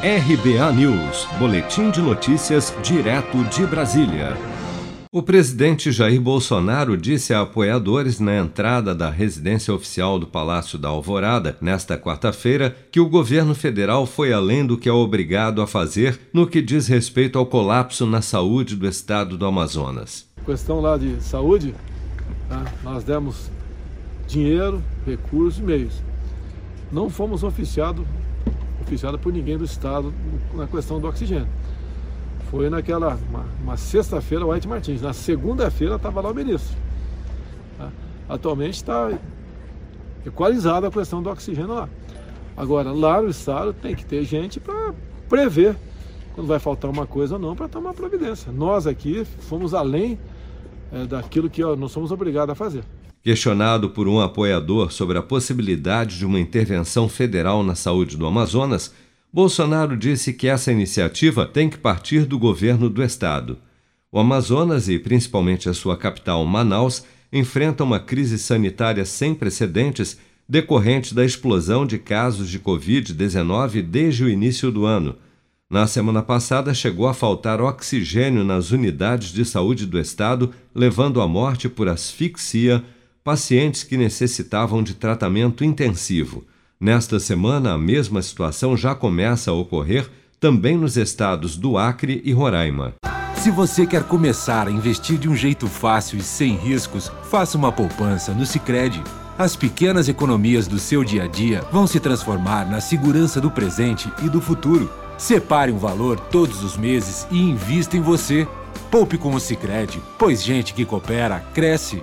RBA News, Boletim de Notícias, direto de Brasília. O presidente Jair Bolsonaro disse a apoiadores na entrada da residência oficial do Palácio da Alvorada, nesta quarta-feira, que o governo federal foi além do que é obrigado a fazer no que diz respeito ao colapso na saúde do estado do Amazonas. Questão lá de saúde, né? nós demos dinheiro, recursos e meios. Não fomos oficiados oficiada por ninguém do Estado na questão do oxigênio. Foi naquela, uma, uma sexta-feira, o White Martins. Na segunda-feira estava lá o ministro. Tá? Atualmente está equalizada a questão do oxigênio lá. Agora, lá no Estado tem que ter gente para prever quando vai faltar uma coisa ou não para tomar providência. Nós aqui fomos além é, daquilo que ó, nós somos obrigados a fazer. Questionado por um apoiador sobre a possibilidade de uma intervenção federal na saúde do Amazonas, Bolsonaro disse que essa iniciativa tem que partir do governo do estado. O Amazonas e principalmente a sua capital, Manaus, enfrentam uma crise sanitária sem precedentes decorrente da explosão de casos de Covid-19 desde o início do ano. Na semana passada, chegou a faltar oxigênio nas unidades de saúde do estado, levando à morte por asfixia pacientes que necessitavam de tratamento intensivo. Nesta semana, a mesma situação já começa a ocorrer também nos estados do Acre e Roraima. Se você quer começar a investir de um jeito fácil e sem riscos, faça uma poupança no Sicredi. As pequenas economias do seu dia a dia vão se transformar na segurança do presente e do futuro. Separe um valor todos os meses e invista em você. Poupe com o Sicredi, pois gente que coopera cresce